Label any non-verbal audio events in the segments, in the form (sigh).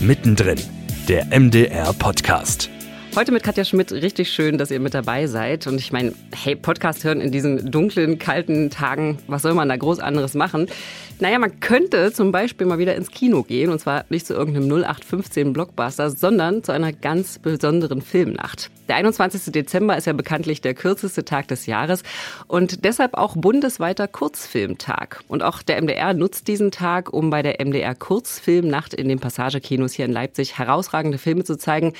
Mittendrin, der MDR-Podcast. Heute mit Katja Schmidt. Richtig schön, dass ihr mit dabei seid. Und ich meine, hey, Podcast hören in diesen dunklen, kalten Tagen, was soll man da groß anderes machen? Naja, man könnte zum Beispiel mal wieder ins Kino gehen. Und zwar nicht zu irgendeinem 0815 Blockbuster, sondern zu einer ganz besonderen Filmnacht. Der 21. Dezember ist ja bekanntlich der kürzeste Tag des Jahres und deshalb auch bundesweiter Kurzfilmtag. Und auch der MDR nutzt diesen Tag, um bei der MDR Kurzfilmnacht in den Passagekinos hier in Leipzig herausragende Filme zu zeigen.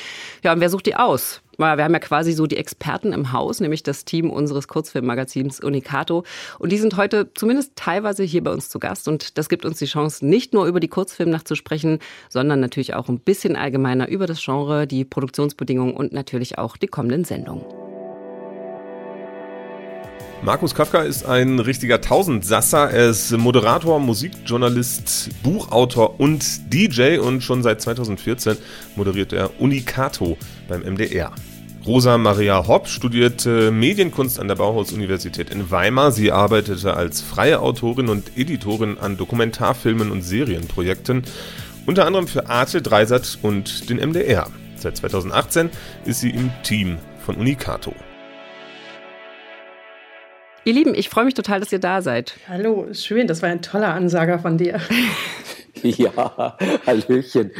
Ja, und wer sucht die aus? Wir haben ja quasi so die Experten im Haus, nämlich das Team unseres Kurzfilmmagazins Unicato. Und die sind heute zumindest teilweise hier bei uns zu Gast. Und das gibt uns die Chance, nicht nur über die Kurzfilmnacht zu sprechen, sondern natürlich auch ein bisschen allgemeiner über das Genre, die Produktionsbedingungen und natürlich auch die kommenden Sendungen. Markus Kafka ist ein richtiger Tausendsasser. Er ist Moderator, Musikjournalist, Buchautor und DJ und schon seit 2014 moderiert er Unicato beim MDR. Rosa Maria Hopp studierte Medienkunst an der Bauhaus-Universität in Weimar. Sie arbeitete als freie Autorin und Editorin an Dokumentarfilmen und Serienprojekten, unter anderem für Arte, Dreisat und den MDR. Seit 2018 ist sie im Team von Unicato. Ihr Lieben, ich freue mich total, dass ihr da seid. Hallo, schön, das war ein toller Ansager von dir. (laughs) (laughs) Ja, Hallöchen.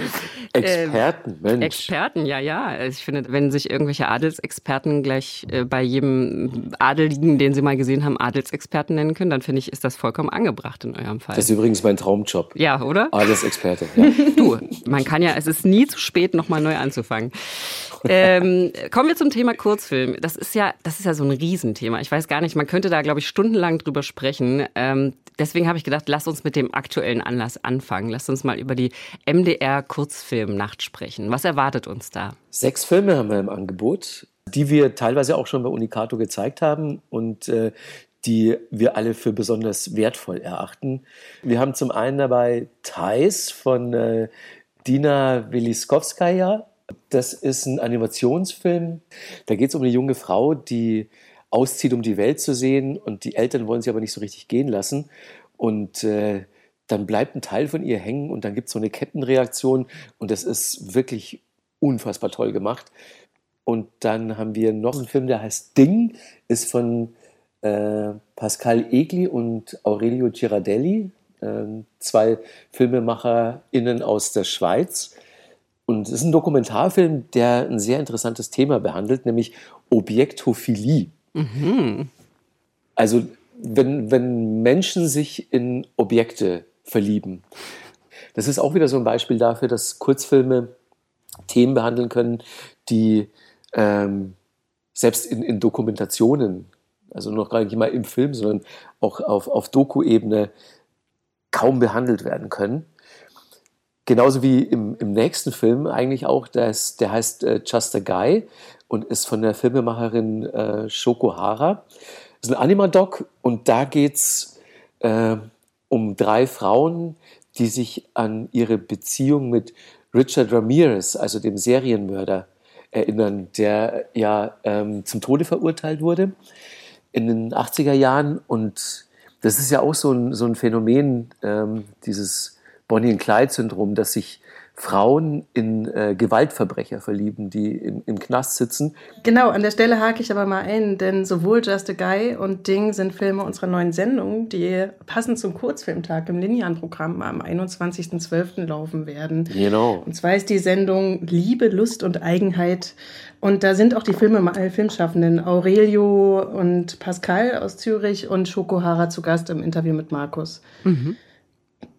Experten, ähm, Mensch. Experten, ja, ja. Also ich finde, wenn sich irgendwelche Adelsexperten gleich äh, bei jedem Adeligen, den sie mal gesehen haben, Adelsexperten nennen können, dann finde ich, ist das vollkommen angebracht in eurem Fall. Das ist übrigens mein Traumjob. Ja, oder? Adelsexperte, ja. (laughs) Du, man kann ja, es ist nie zu spät, nochmal neu anzufangen. Ähm, kommen wir zum Thema Kurzfilm. Das ist ja, das ist ja so ein Riesenthema. Ich weiß gar nicht, man könnte da, glaube ich, stundenlang drüber sprechen. Ähm, deswegen habe ich gedacht, lass uns mit dem aktuellen Anlass anfangen. Lass uns mal über die MDR Kurzfilmnacht sprechen. Was erwartet uns da? Sechs Filme haben wir im Angebot, die wir teilweise auch schon bei Unicato gezeigt haben und äh, die wir alle für besonders wertvoll erachten. Wir haben zum einen dabei Thais von äh, Dina Wiliskowskaja. Das ist ein Animationsfilm. Da geht es um eine junge Frau, die auszieht, um die Welt zu sehen und die Eltern wollen sie aber nicht so richtig gehen lassen. Und äh, dann bleibt ein Teil von ihr hängen und dann gibt es so eine Kettenreaktion und das ist wirklich unfassbar toll gemacht. Und dann haben wir noch einen Film, der heißt Ding, ist von äh, Pascal Egli und Aurelio Girardelli, äh, zwei FilmemacherInnen aus der Schweiz. Und es ist ein Dokumentarfilm, der ein sehr interessantes Thema behandelt, nämlich Objektophilie. Mhm. Also wenn, wenn Menschen sich in Objekte verlieben. Das ist auch wieder so ein Beispiel dafür, dass Kurzfilme Themen behandeln können, die ähm, selbst in, in Dokumentationen, also noch gar nicht mal im Film, sondern auch auf, auf Doku-Ebene kaum behandelt werden können. Genauso wie im, im nächsten Film eigentlich auch, der, ist, der heißt äh, Just a Guy und ist von der Filmemacherin äh, Shoko Hara. Das ist ein Anima-Doc und da geht's äh, um drei Frauen, die sich an ihre Beziehung mit Richard Ramirez, also dem Serienmörder, erinnern, der ja ähm, zum Tode verurteilt wurde in den 80er Jahren. Und das ist ja auch so ein, so ein Phänomen, ähm, dieses Bonnie and Clyde-Syndrom, dass sich Frauen in äh, Gewaltverbrecher verlieben, die im, im Knast sitzen. Genau, an der Stelle hake ich aber mal ein, denn sowohl Just a Guy und Ding sind Filme unserer neuen Sendung, die passend zum Kurzfilmtag im Linean-Programm am 21.12. laufen werden. Genau. Und zwar ist die Sendung Liebe, Lust und Eigenheit. Und da sind auch die Filme, äh, Filmschaffenden Aurelio und Pascal aus Zürich und Schokohara zu Gast im Interview mit Markus. Mhm.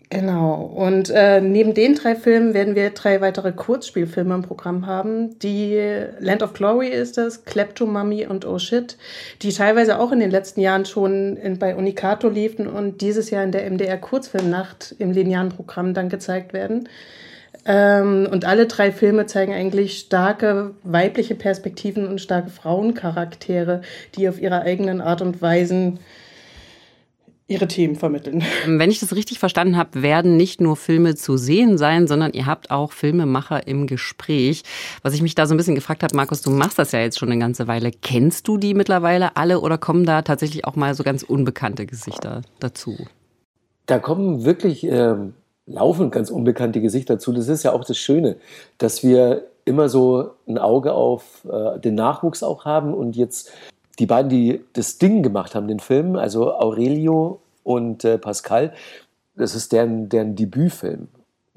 Genau. Und äh, neben den drei Filmen werden wir drei weitere Kurzspielfilme im Programm haben. Die Land of Glory ist das, Kleptomummy und Oh Shit, die teilweise auch in den letzten Jahren schon in, bei Unicato liefen und dieses Jahr in der MDR Kurzfilmnacht im linearen Programm dann gezeigt werden. Ähm, und alle drei Filme zeigen eigentlich starke weibliche Perspektiven und starke Frauencharaktere, die auf ihre eigenen Art und Weisen ihre Themen vermitteln. Wenn ich das richtig verstanden habe, werden nicht nur Filme zu sehen sein, sondern ihr habt auch Filmemacher im Gespräch. Was ich mich da so ein bisschen gefragt habe, Markus, du machst das ja jetzt schon eine ganze Weile. Kennst du die mittlerweile alle oder kommen da tatsächlich auch mal so ganz unbekannte Gesichter dazu? Da kommen wirklich äh, laufen ganz unbekannte Gesichter zu. Das ist ja auch das Schöne, dass wir immer so ein Auge auf äh, den Nachwuchs auch haben und jetzt die beiden, die das Ding gemacht haben, den Film, also Aurelio und äh, Pascal, das ist deren, deren Debütfilm.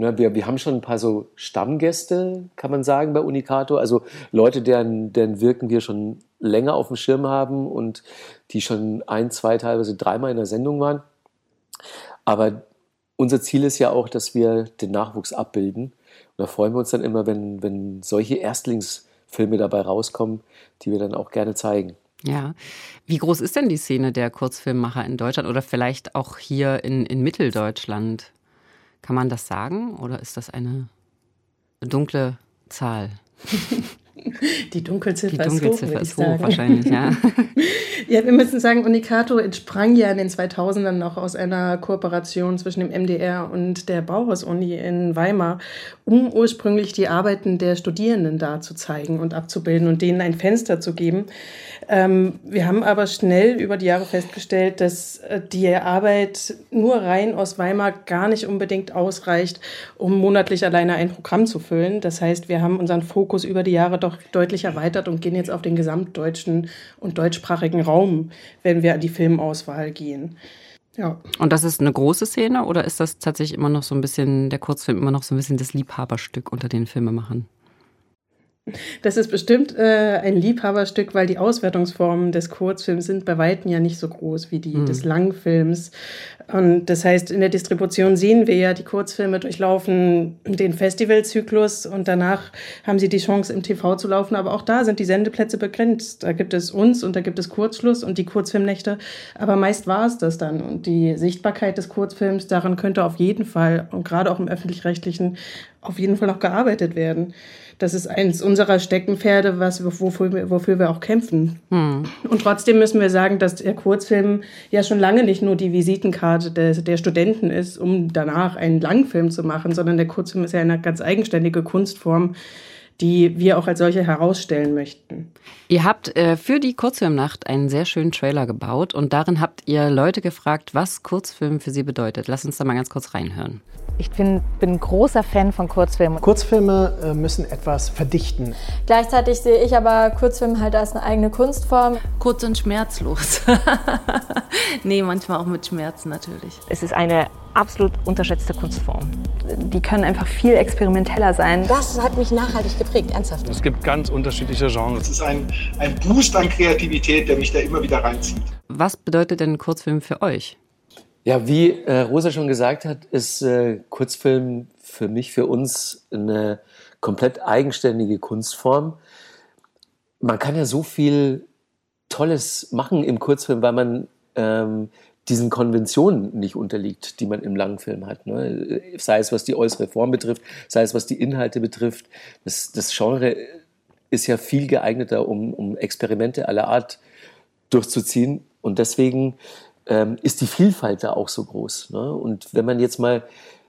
Ne, wir, wir haben schon ein paar so Stammgäste, kann man sagen, bei Unicato. Also Leute, deren, deren Wirken wir schon länger auf dem Schirm haben und die schon ein, zwei, teilweise dreimal in der Sendung waren. Aber unser Ziel ist ja auch, dass wir den Nachwuchs abbilden. Und da freuen wir uns dann immer, wenn, wenn solche Erstlingsfilme dabei rauskommen, die wir dann auch gerne zeigen. Ja. Wie groß ist denn die Szene der Kurzfilmmacher in Deutschland oder vielleicht auch hier in, in Mitteldeutschland? Kann man das sagen oder ist das eine dunkle Zahl? (laughs) Die Dunkelziffer, Die Dunkelziffer ist hoch, ist hoch wahrscheinlich, ja. (laughs) ja, wir müssen sagen, Unicato entsprang ja in den 2000ern noch aus einer Kooperation zwischen dem MDR und der Bauhaus-Uni in Weimar, um ursprünglich die Arbeiten der Studierenden da zu zeigen und abzubilden und denen ein Fenster zu geben. Ähm, wir haben aber schnell über die Jahre festgestellt, dass äh, die Arbeit nur rein aus Weimar gar nicht unbedingt ausreicht, um monatlich alleine ein Programm zu füllen. Das heißt, wir haben unseren Fokus über die Jahre doch deutlich erweitert und gehen jetzt auf den gesamtdeutschen und deutschsprachigen Raum, wenn wir an die Filmauswahl gehen. Ja. Und das ist eine große Szene oder ist das tatsächlich immer noch so ein bisschen, der Kurzfilm immer noch so ein bisschen das Liebhaberstück unter den Filmemachern? Das ist bestimmt äh, ein Liebhaberstück, weil die Auswertungsformen des Kurzfilms sind bei Weitem ja nicht so groß wie die mhm. des Langfilms. Und das heißt, in der Distribution sehen wir ja, die Kurzfilme durchlaufen den Festivalzyklus und danach haben sie die Chance, im TV zu laufen. Aber auch da sind die Sendeplätze begrenzt. Da gibt es uns und da gibt es Kurzschluss und die Kurzfilmnächte. Aber meist war es das dann. Und die Sichtbarkeit des Kurzfilms, daran könnte auf jeden Fall und gerade auch im öffentlich-rechtlichen auf jeden Fall noch gearbeitet werden das ist eins unserer Steckenpferde, was, wofür, wir, wofür wir auch kämpfen. Hm. Und trotzdem müssen wir sagen, dass der Kurzfilm ja schon lange nicht nur die Visitenkarte der, der Studenten ist, um danach einen Langfilm zu machen, sondern der Kurzfilm ist ja eine ganz eigenständige Kunstform, die wir auch als solche herausstellen möchten. Ihr habt äh, für die Kurzfilmnacht einen sehr schönen Trailer gebaut und darin habt ihr Leute gefragt, was Kurzfilm für sie bedeutet. Lass uns da mal ganz kurz reinhören. Ich bin, bin großer Fan von Kurzfilmen. Kurzfilme äh, müssen etwas verdichten. Gleichzeitig sehe ich aber Kurzfilme halt als eine eigene Kunstform. Kurz und schmerzlos. (laughs) nee, manchmal auch mit Schmerzen natürlich. Es ist eine absolut unterschätzte Kunstform. Die können einfach viel experimenteller sein. Das hat mich nachhaltig geprägt, ernsthaft. Es gibt ganz unterschiedliche Genres. Es ist ein, ein Boost an Kreativität, der mich da immer wieder reinzieht. Was bedeutet denn Kurzfilm für euch? Ja, wie äh, Rosa schon gesagt hat, ist äh, Kurzfilm für mich, für uns eine komplett eigenständige Kunstform. Man kann ja so viel Tolles machen im Kurzfilm, weil man ähm, diesen Konventionen nicht unterliegt, die man im Langfilm hat. Ne? Sei es, was die äußere Form betrifft, sei es, was die Inhalte betrifft. Das, das Genre ist ja viel geeigneter, um, um Experimente aller Art durchzuziehen. Und deswegen ähm, ist die Vielfalt da auch so groß. Ne? Und wenn man jetzt mal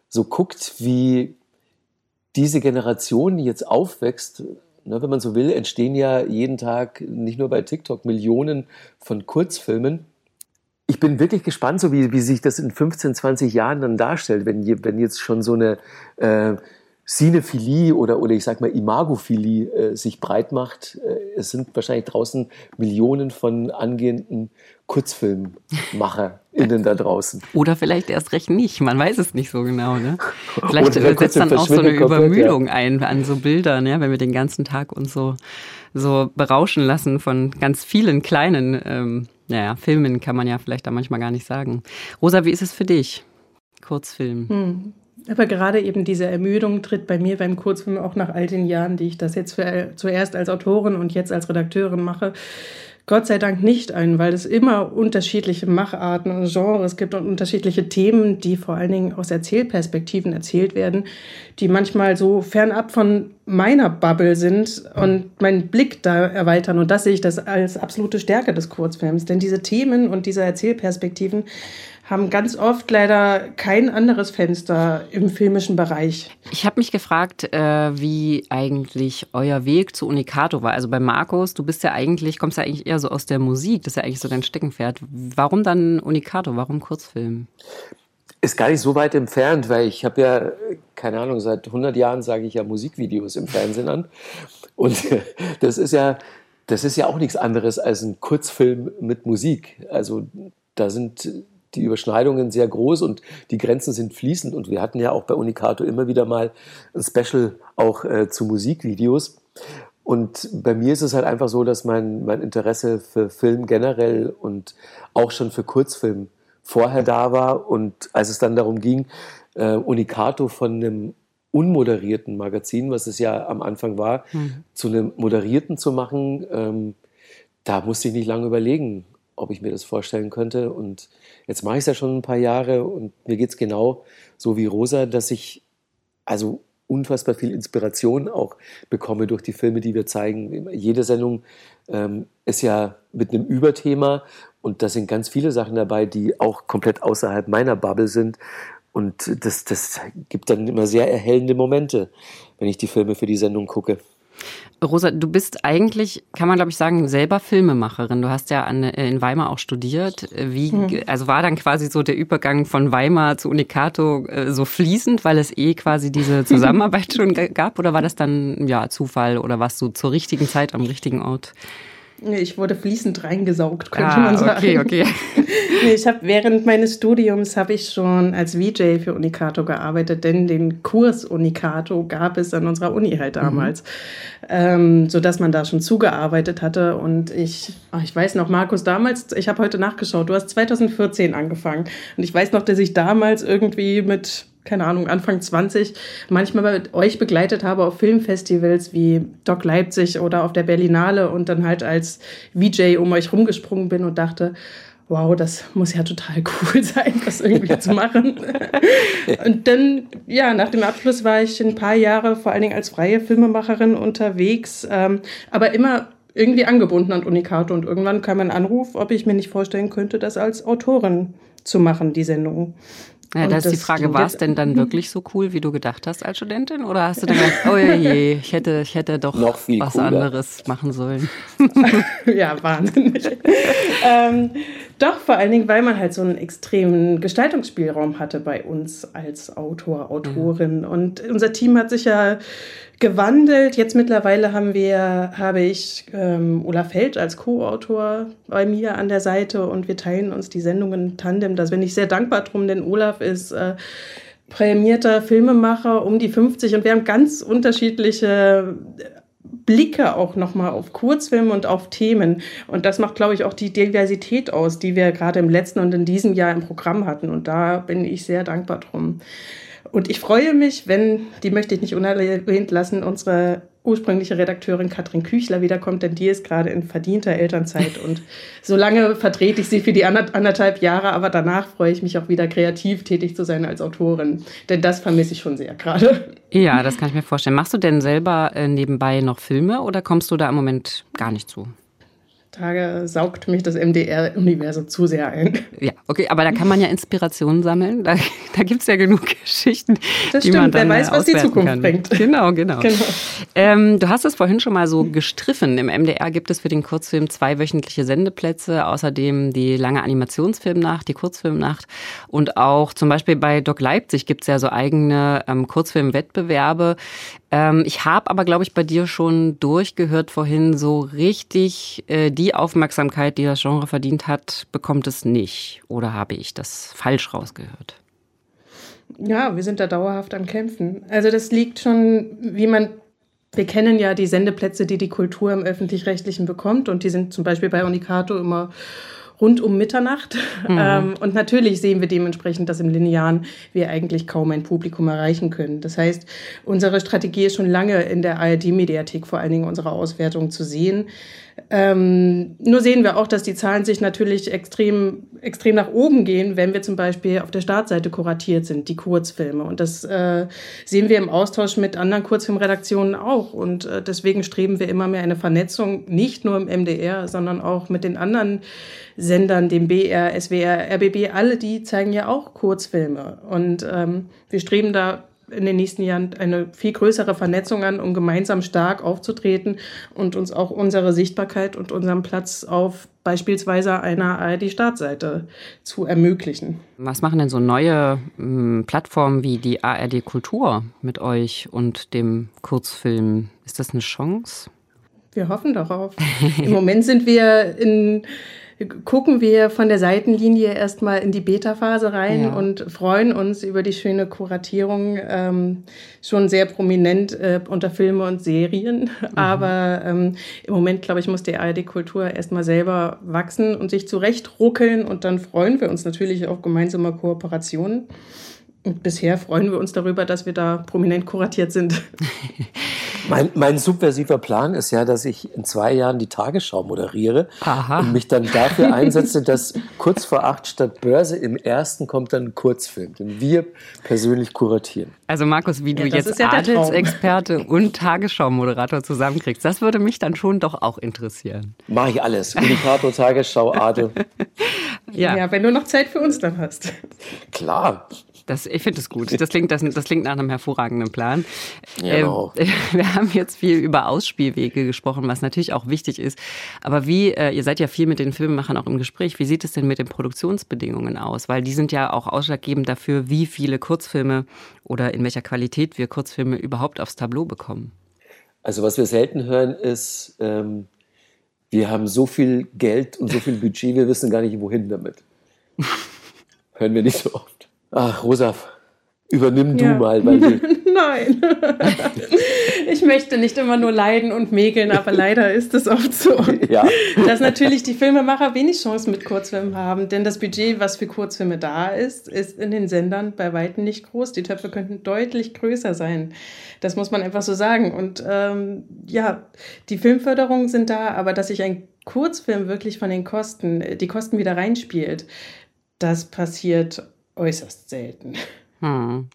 so guckt, wie diese Generation jetzt aufwächst, ne, wenn man so will, entstehen ja jeden Tag nicht nur bei TikTok Millionen von Kurzfilmen. Ich bin wirklich gespannt, so wie, wie sich das in 15, 20 Jahren dann darstellt, wenn, wenn jetzt schon so eine äh, Cinephilie oder, oder ich sag mal Imagophilie äh, sich breit macht. Äh, es sind wahrscheinlich draußen Millionen von angehenden KurzfilmmacherInnen da draußen. (laughs) Oder vielleicht erst recht nicht, man weiß es nicht so genau. Ne? Vielleicht setzt dann auch so eine Übermüdung ja. ein an so Bildern, ja, wenn wir den ganzen Tag uns so, so berauschen lassen von ganz vielen kleinen ähm, naja, Filmen, kann man ja vielleicht da manchmal gar nicht sagen. Rosa, wie ist es für dich? Kurzfilm. Hm. Aber gerade eben diese Ermüdung tritt bei mir beim Kurzfilm auch nach all den Jahren, die ich das jetzt für, zuerst als Autorin und jetzt als Redakteurin mache, Gott sei Dank nicht ein, weil es immer unterschiedliche Macharten und Genres gibt und unterschiedliche Themen, die vor allen Dingen aus Erzählperspektiven erzählt werden, die manchmal so fernab von meiner Bubble sind und meinen Blick da erweitern. Und das sehe ich das als absolute Stärke des Kurzfilms. Denn diese Themen und diese Erzählperspektiven haben ganz oft leider kein anderes Fenster im filmischen Bereich. Ich habe mich gefragt, äh, wie eigentlich euer Weg zu Unicato war. Also bei Markus, du bist ja eigentlich, kommst ja eigentlich eher so aus der Musik, das ist ja eigentlich so dein Steckenpferd. Warum dann Unicato? Warum Kurzfilm? ist gar nicht so weit entfernt, weil ich habe ja, keine Ahnung, seit 100 Jahren sage ich ja Musikvideos im Fernsehen an. Und (laughs) das ist ja, das ist ja auch nichts anderes als ein Kurzfilm mit Musik. Also da sind die Überschneidungen sehr groß und die Grenzen sind fließend. Und wir hatten ja auch bei Unicato immer wieder mal ein Special auch äh, zu Musikvideos. Und bei mir ist es halt einfach so, dass mein, mein Interesse für Film generell und auch schon für Kurzfilm vorher da war. Und als es dann darum ging, äh, Unicato von einem unmoderierten Magazin, was es ja am Anfang war, mhm. zu einem moderierten zu machen, ähm, da musste ich nicht lange überlegen, ob ich mir das vorstellen könnte. Und jetzt mache ich es ja schon ein paar Jahre und mir geht es genau so wie Rosa, dass ich also unfassbar viel Inspiration auch bekomme durch die Filme, die wir zeigen. Jede Sendung ähm, ist ja mit einem Überthema und da sind ganz viele Sachen dabei, die auch komplett außerhalb meiner Bubble sind. Und das, das gibt dann immer sehr erhellende Momente, wenn ich die Filme für die Sendung gucke. Rosa, du bist eigentlich, kann man glaube ich sagen, selber Filmemacherin. Du hast ja an, äh, in Weimar auch studiert. Wie, mhm. also war dann quasi so der Übergang von Weimar zu Unicato äh, so fließend, weil es eh quasi diese (laughs) Zusammenarbeit schon gab? Oder war das dann ja Zufall oder warst du zur richtigen Zeit am richtigen Ort? Ich wurde fließend reingesaugt, könnte ah, man sagen. Okay, okay. (laughs) nee, ich habe während meines Studiums habe ich schon als VJ für Unicato gearbeitet, denn den Kurs Unicato gab es an unserer Uni halt mhm. damals, mhm. ähm, so dass man da schon zugearbeitet hatte. Und ich, ach, ich weiß noch, Markus, damals, ich habe heute nachgeschaut, du hast 2014 angefangen und ich weiß noch, dass ich damals irgendwie mit keine Ahnung, Anfang 20 manchmal mit euch begleitet habe auf Filmfestivals wie Doc Leipzig oder auf der Berlinale und dann halt als VJ um euch rumgesprungen bin und dachte, wow, das muss ja total (laughs) cool sein, das irgendwie zu machen. (laughs) und dann, ja, nach dem Abschluss war ich ein paar Jahre vor allen Dingen als freie Filmemacherin unterwegs, ähm, aber immer irgendwie angebunden an Unicato und irgendwann kam ein Anruf, ob ich mir nicht vorstellen könnte, das als Autorin zu machen, die Sendung. Ja, da ist die Frage, war es denn dann wirklich so cool, wie du gedacht hast als Studentin? Oder hast du dann gedacht, oh je, ich hätte, ich hätte doch was cooler. anderes machen sollen? (laughs) ja, wahnsinnig. ähm, doch, vor allen Dingen, weil man halt so einen extremen Gestaltungsspielraum hatte bei uns als Autor, Autorin. Mhm. Und unser Team hat sich ja gewandelt. Jetzt mittlerweile haben wir, habe ich ähm, Olaf Held als Co-Autor bei mir an der Seite und wir teilen uns die Sendungen Tandem. Da bin ich sehr dankbar drum, denn Olaf ist äh, prämierter Filmemacher um die 50 und wir haben ganz unterschiedliche Blicke auch nochmal auf Kurzfilme und auf Themen. Und das macht, glaube ich, auch die Diversität aus, die wir gerade im letzten und in diesem Jahr im Programm hatten. Und da bin ich sehr dankbar drum. Und ich freue mich, wenn, die möchte ich nicht unerwähnt lassen, unsere ursprüngliche Redakteurin Katrin Küchler wiederkommt, denn die ist gerade in verdienter Elternzeit und (laughs) solange vertrete ich sie für die anderthalb Jahre, aber danach freue ich mich auch wieder kreativ tätig zu sein als Autorin, denn das vermisse ich schon sehr gerade. (laughs) Ja, das kann ich mir vorstellen. Machst du denn selber äh, nebenbei noch Filme oder kommst du da im Moment gar nicht zu? Tage saugt mich das MDR-Universum zu sehr ein. Ja, okay, aber da kann man ja Inspirationen sammeln. Da, da gibt es ja genug Geschichten, das die stimmt, man dann wer weiß, was die Zukunft kann. bringt. Genau, genau. genau. Ähm, du hast es vorhin schon mal so gestriffen. Im MDR gibt es für den Kurzfilm zwei wöchentliche Sendeplätze, außerdem die lange Animationsfilmnacht, die Kurzfilmnacht und auch zum Beispiel bei Doc Leipzig gibt es ja so eigene ähm, Kurzfilmwettbewerbe. Ähm, ich habe aber, glaube ich, bei dir schon durchgehört vorhin, so richtig äh, die Aufmerksamkeit, die das Genre verdient hat, bekommt es nicht. Oder habe ich das falsch rausgehört? Ja, wir sind da dauerhaft am Kämpfen. Also das liegt schon, wie man wir kennen ja die Sendeplätze, die die Kultur im öffentlich-rechtlichen bekommt und die sind zum Beispiel bei Unicato immer rund um Mitternacht. Mhm. Ähm, und natürlich sehen wir dementsprechend, dass im Linearen wir eigentlich kaum ein Publikum erreichen können. Das heißt, unsere Strategie ist schon lange in der ARD-Mediathek vor allen Dingen unsere Auswertung zu sehen. Ähm, nur sehen wir auch, dass die Zahlen sich natürlich extrem, extrem nach oben gehen, wenn wir zum Beispiel auf der Startseite kuratiert sind, die Kurzfilme. Und das äh, sehen wir im Austausch mit anderen Kurzfilmredaktionen auch. Und äh, deswegen streben wir immer mehr eine Vernetzung, nicht nur im MDR, sondern auch mit den anderen Sendern, dem BR, SWR, RBB. Alle die zeigen ja auch Kurzfilme. Und ähm, wir streben da in den nächsten Jahren eine viel größere Vernetzung an, um gemeinsam stark aufzutreten und uns auch unsere Sichtbarkeit und unseren Platz auf beispielsweise einer ARD-Startseite zu ermöglichen. Was machen denn so neue m, Plattformen wie die ARD Kultur mit euch und dem Kurzfilm? Ist das eine Chance? Wir hoffen darauf. Im Moment sind wir in gucken wir von der Seitenlinie erstmal in die Beta-Phase rein ja. und freuen uns über die schöne Kuratierung ähm, schon sehr prominent äh, unter Filme und Serien. Mhm. Aber ähm, im Moment, glaube ich, muss die ARD-Kultur erstmal selber wachsen und sich zurechtruckeln und dann freuen wir uns natürlich auf gemeinsame Kooperationen. Und bisher freuen wir uns darüber, dass wir da prominent kuratiert sind. (laughs) Mein, mein, subversiver Plan ist ja, dass ich in zwei Jahren die Tagesschau moderiere Aha. und mich dann dafür einsetze, dass kurz vor acht statt Börse im ersten kommt dann ein Kurzfilm, den wir persönlich kuratieren. Also Markus, wie du ja, jetzt ja Adelsexperte und Tagesschau-Moderator zusammenkriegst, das würde mich dann schon doch auch interessieren. Mache ich alles. Indikator, Tagesschau, Adel. Ja. ja, wenn du noch Zeit für uns dann hast. Klar. Das, ich finde es gut. Das klingt, das, das klingt nach einem hervorragenden Plan. Genau. Äh, (laughs) wir haben jetzt viel über Ausspielwege gesprochen, was natürlich auch wichtig ist. Aber wie, äh, ihr seid ja viel mit den Filmemachern auch im Gespräch, wie sieht es denn mit den Produktionsbedingungen aus? Weil die sind ja auch ausschlaggebend dafür, wie viele Kurzfilme oder in welcher Qualität wir Kurzfilme überhaupt aufs Tableau bekommen. Also was wir selten hören ist, ähm, wir haben so viel Geld und so viel Budget, wir wissen gar nicht, wohin damit. (laughs) hören wir nicht so oft. Ach, Rosa, übernimm ja. du mal. Weil (laughs) Nein. (laughs) ich möchte nicht immer nur leiden und mäkeln, aber leider ist es oft so. (laughs) Ja. Dass natürlich die Filmemacher wenig Chancen mit Kurzfilmen haben, denn das Budget, was für Kurzfilme da ist, ist in den Sendern bei weitem nicht groß. Die Töpfe könnten deutlich größer sein. Das muss man einfach so sagen. Und ähm, ja, die Filmförderungen sind da, aber dass sich ein Kurzfilm wirklich von den Kosten, die Kosten wieder reinspielt, das passiert äußerst selten. Hm.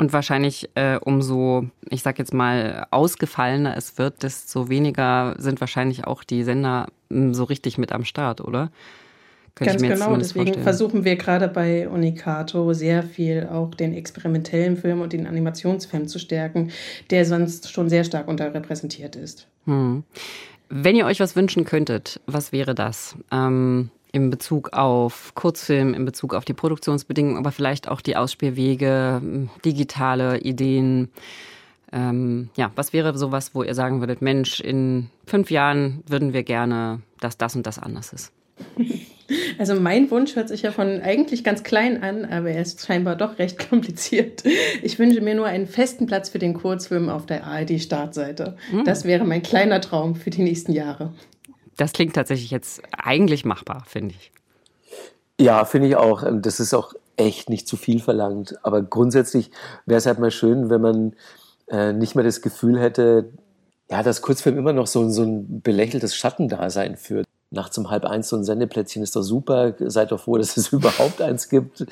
Und wahrscheinlich äh, umso, ich sag jetzt mal, ausgefallener es wird, desto weniger sind wahrscheinlich auch die Sender hm, so richtig mit am Start, oder? Könnte Ganz genau, deswegen vorstellen. versuchen wir gerade bei Unicato sehr viel auch den experimentellen Film und den Animationsfilm zu stärken, der sonst schon sehr stark unterrepräsentiert ist. Hm. Wenn ihr euch was wünschen könntet, was wäre das? Ähm, in Bezug auf Kurzfilm, in Bezug auf die Produktionsbedingungen, aber vielleicht auch die Ausspielwege, digitale Ideen. Ähm, ja, was wäre sowas, wo ihr sagen würdet, Mensch, in fünf Jahren würden wir gerne, dass das und das anders ist? (laughs) Also mein Wunsch hört sich ja von eigentlich ganz klein an, aber er ist scheinbar doch recht (laughs) kompliziert. Ich wünsche mir nur einen festen Platz für den Kurzfilm auf der ARD-Startseite. Mhm. Das wäre mein kleiner Traum für die nächsten Jahre. Das klingt tatsächlich jetzt eigentlich machbar, finde ich. Ja, finde ich auch. Ähm, das ist auch echt nicht zu viel verlangt. Aber grundsätzlich wäre es halt mal schön, wenn man äh, nicht mehr das Gefühl hätte, ja, dass Kurzfilm immer noch so, so ein belächeltes Schattendasein führt. Nachts um halb eins so ein Sendeplätzchen ist doch super. Seid doch froh, dass es (laughs) überhaupt eins gibt.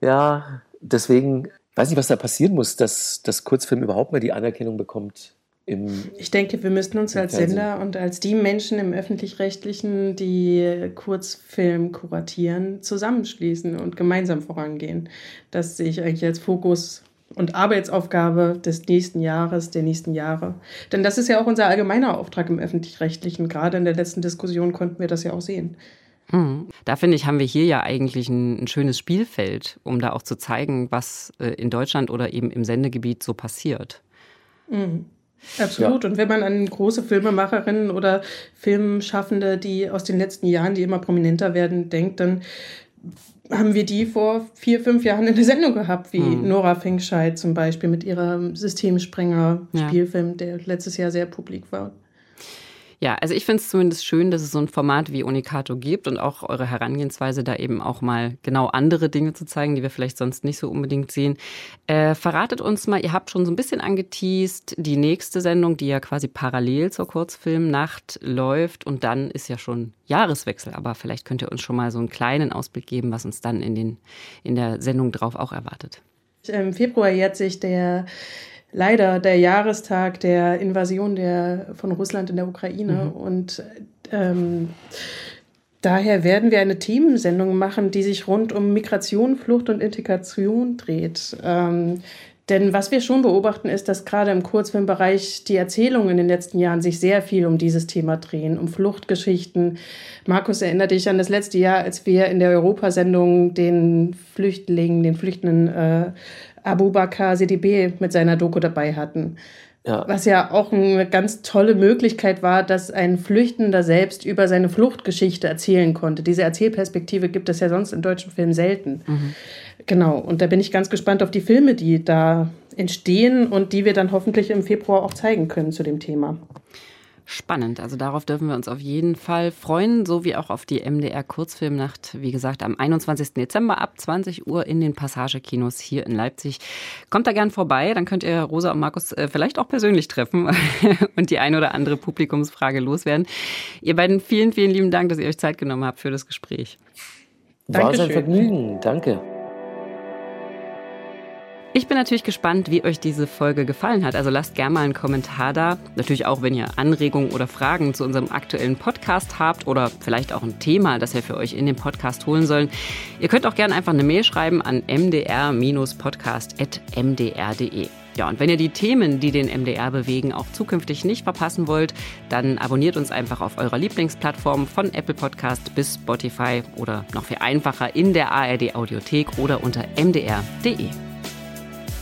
Ja, deswegen weiß nicht, was da passieren muss, dass das Kurzfilm überhaupt mal die Anerkennung bekommt, ich denke, wir müssten uns als Sender und als die Menschen im öffentlich-rechtlichen, die Kurzfilm kuratieren, zusammenschließen und gemeinsam vorangehen. Das sehe ich eigentlich als Fokus und Arbeitsaufgabe des nächsten Jahres, der nächsten Jahre. Denn das ist ja auch unser allgemeiner Auftrag im öffentlich-rechtlichen. Gerade in der letzten Diskussion konnten wir das ja auch sehen. Mhm. Da finde ich, haben wir hier ja eigentlich ein, ein, schönes Spielfeld, um da auch zu zeigen, was äh, in Deutschland oder eben im Sendegebiet so passiert. Mhm. Absolut. Ja. Und wenn man an große Filmemacherinnen oder Filmschaffende, die aus den letzten Jahren, die immer prominenter werden, denkt, dann haben wir die vor vier, fünf Jahren in der Sendung gehabt, wie mhm. Nora Fingscheid zum Beispiel mit ihrem Systemsprenger-Spielfilm, ja. der letztes Jahr sehr publik war. Ja, also ich finde es zumindest schön, dass es so ein Format wie Unicato gibt und auch eure Herangehensweise, da eben auch mal genau andere Dinge zu zeigen, die wir vielleicht sonst nicht so unbedingt sehen. Äh, verratet uns mal, ihr habt schon so ein bisschen angeteased, die nächste Sendung, die ja quasi parallel zur Kurzfilmnacht läuft und dann ist ja schon Jahreswechsel, aber vielleicht könnt ihr uns schon mal so einen kleinen Ausblick geben, was uns dann in, den, in der Sendung drauf auch erwartet. Im Februar jährt sich der leider der Jahrestag der Invasion der, von Russland in der Ukraine. Mhm. Und ähm, daher werden wir eine Themensendung machen, die sich rund um Migration, Flucht und Integration dreht. Ähm, Denn was wir schon beobachten, ist, dass gerade im Kurzfilmbereich die Erzählungen in den letzten Jahren sich sehr viel um dieses Thema drehen, um Fluchtgeschichten. Markus, erinnert dich an das letzte Jahr, als wir in der Europasendung den Flüchtlingen, den Flüchtenden äh, Abu Bakr CDB mit seiner Doku dabei hatten. Ja. Was ja auch eine ganz tolle Möglichkeit war, dass ein Flüchtender selbst über seine Fluchtgeschichte erzählen konnte. Diese Erzählperspektive gibt es ja sonst in deutschen Filmen selten. Mhm. Genau, und da bin ich ganz gespannt auf die Filme, die da entstehen und die wir dann hoffentlich im Februar auch zeigen können zu dem Thema. Spannend. Also darauf dürfen wir uns auf jeden Fall freuen, so wie auch auf die MDR Kurzfilmnacht. Wie gesagt, am 21. Dezember ab 20 Uhr in den Passagekinos hier in Leipzig. Kommt da gern vorbei, dann könnt ihr Rosa und Markus äh, vielleicht auch persönlich treffen (laughs) und die eine oder andere Publikumsfrage loswerden. Ihr beiden vielen, vielen lieben Dank, dass ihr euch Zeit genommen habt für das Gespräch. War es ein Vergnügen. Danke. Ich bin natürlich gespannt, wie euch diese Folge gefallen hat. Also lasst gerne mal einen Kommentar da. Natürlich auch, wenn ihr Anregungen oder Fragen zu unserem aktuellen Podcast habt oder vielleicht auch ein Thema, das wir für euch in den Podcast holen sollen. Ihr könnt auch gerne einfach eine Mail schreiben an mdr-podcast.mdr.de. Ja, und wenn ihr die Themen, die den MDR bewegen, auch zukünftig nicht verpassen wollt, dann abonniert uns einfach auf eurer Lieblingsplattform von Apple Podcast bis Spotify oder noch viel einfacher in der ARD Audiothek oder unter mdr.de.